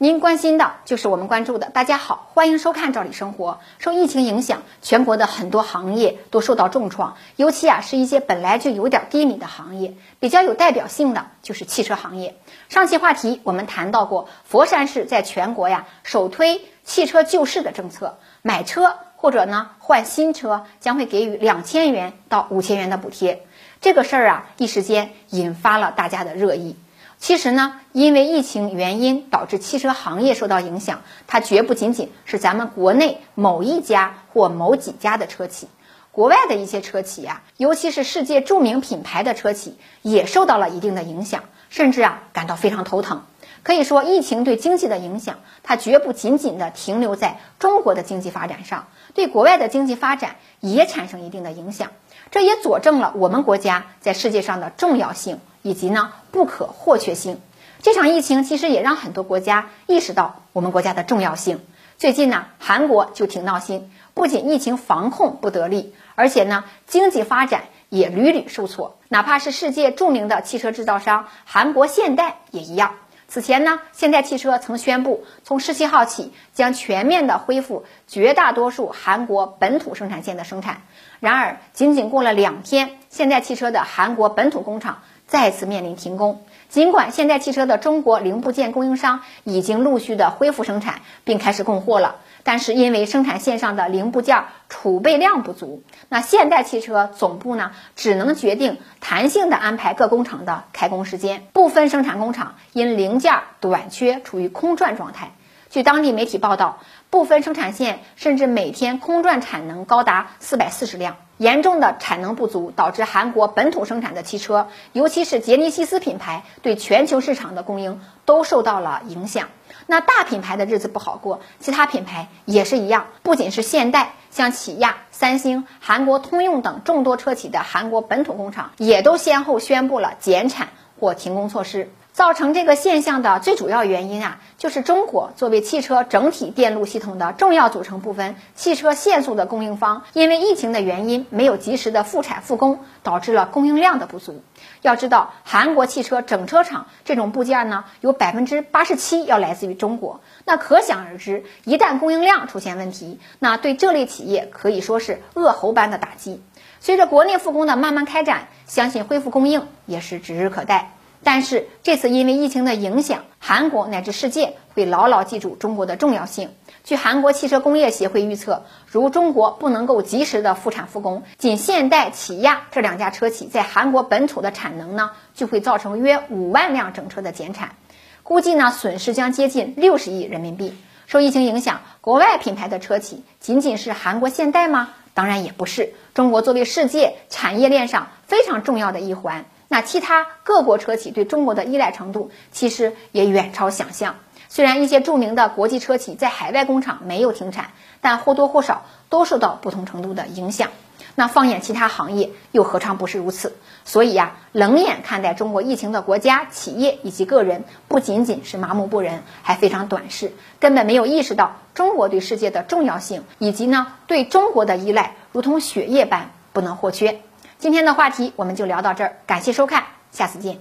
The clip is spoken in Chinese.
您关心的就是我们关注的。大家好，欢迎收看《赵理生活》。受疫情影响，全国的很多行业都受到重创，尤其啊是一些本来就有点低迷的行业，比较有代表性的就是汽车行业。上期话题我们谈到过，佛山市在全国呀首推汽车救市的政策，买车或者呢换新车将会给予两千元到五千元的补贴。这个事儿啊一时间引发了大家的热议。其实呢，因为疫情原因导致汽车行业受到影响，它绝不仅仅是咱们国内某一家或某几家的车企，国外的一些车企呀，尤其是世界著名品牌的车企，也受到了一定的影响，甚至啊感到非常头疼。可以说，疫情对经济的影响，它绝不仅仅的停留在中国的经济发展上，对国外的经济发展也产生一定的影响。这也佐证了我们国家在世界上的重要性。以及呢不可或缺性，这场疫情其实也让很多国家意识到我们国家的重要性。最近呢，韩国就挺闹心，不仅疫情防控不得力，而且呢经济发展也屡屡受挫。哪怕是世界著名的汽车制造商韩国现代也一样。此前呢，现代汽车曾宣布从十七号起将全面的恢复绝大多数韩国本土生产线的生产。然而，仅仅过了两天，现代汽车的韩国本土工厂。再次面临停工。尽管现代汽车的中国零部件供应商已经陆续的恢复生产，并开始供货了，但是因为生产线上的零部件储备量不足，那现代汽车总部呢只能决定弹性的安排各工厂的开工时间。部分生产工厂因零件短缺，处于空转状态。据当地媒体报道，部分生产线甚至每天空转产能高达四百四十辆。严重的产能不足导致韩国本土生产的汽车，尤其是杰尼西斯品牌对全球市场的供应都受到了影响。那大品牌的日子不好过，其他品牌也是一样。不仅是现代，像起亚、三星、韩国通用等众多车企的韩国本土工厂，也都先后宣布了减产或停工措施。造成这个现象的最主要原因啊，就是中国作为汽车整体电路系统的重要组成部分，汽车限速的供应方，因为疫情的原因没有及时的复产复工，导致了供应量的不足。要知道，韩国汽车整车厂这种部件呢，有百分之八十七要来自于中国，那可想而知，一旦供应量出现问题，那对这类企业可以说是恶猴般的打击。随着国内复工的慢慢开展，相信恢复供应也是指日可待。但是这次因为疫情的影响，韩国乃至世界会牢牢记住中国的重要性。据韩国汽车工业协会预测，如中国不能够及时的复产复工，仅现代、起亚这两家车企在韩国本土的产能呢，就会造成约五万辆整车的减产，估计呢损失将接近六十亿人民币。受疫情影响，国外品牌的车企仅仅是韩国现代吗？当然也不是。中国作为世界产业链上非常重要的一环。那其他各国车企对中国的依赖程度其实也远超想象。虽然一些著名的国际车企在海外工厂没有停产，但或多或少都受到不同程度的影响。那放眼其他行业，又何尝不是如此？所以呀，冷眼看待中国疫情的国家、企业以及个人，不仅仅是麻木不仁，还非常短视，根本没有意识到中国对世界的重要性，以及呢对中国的依赖如同血液般不能或缺。今天的话题我们就聊到这儿，感谢收看，下次见。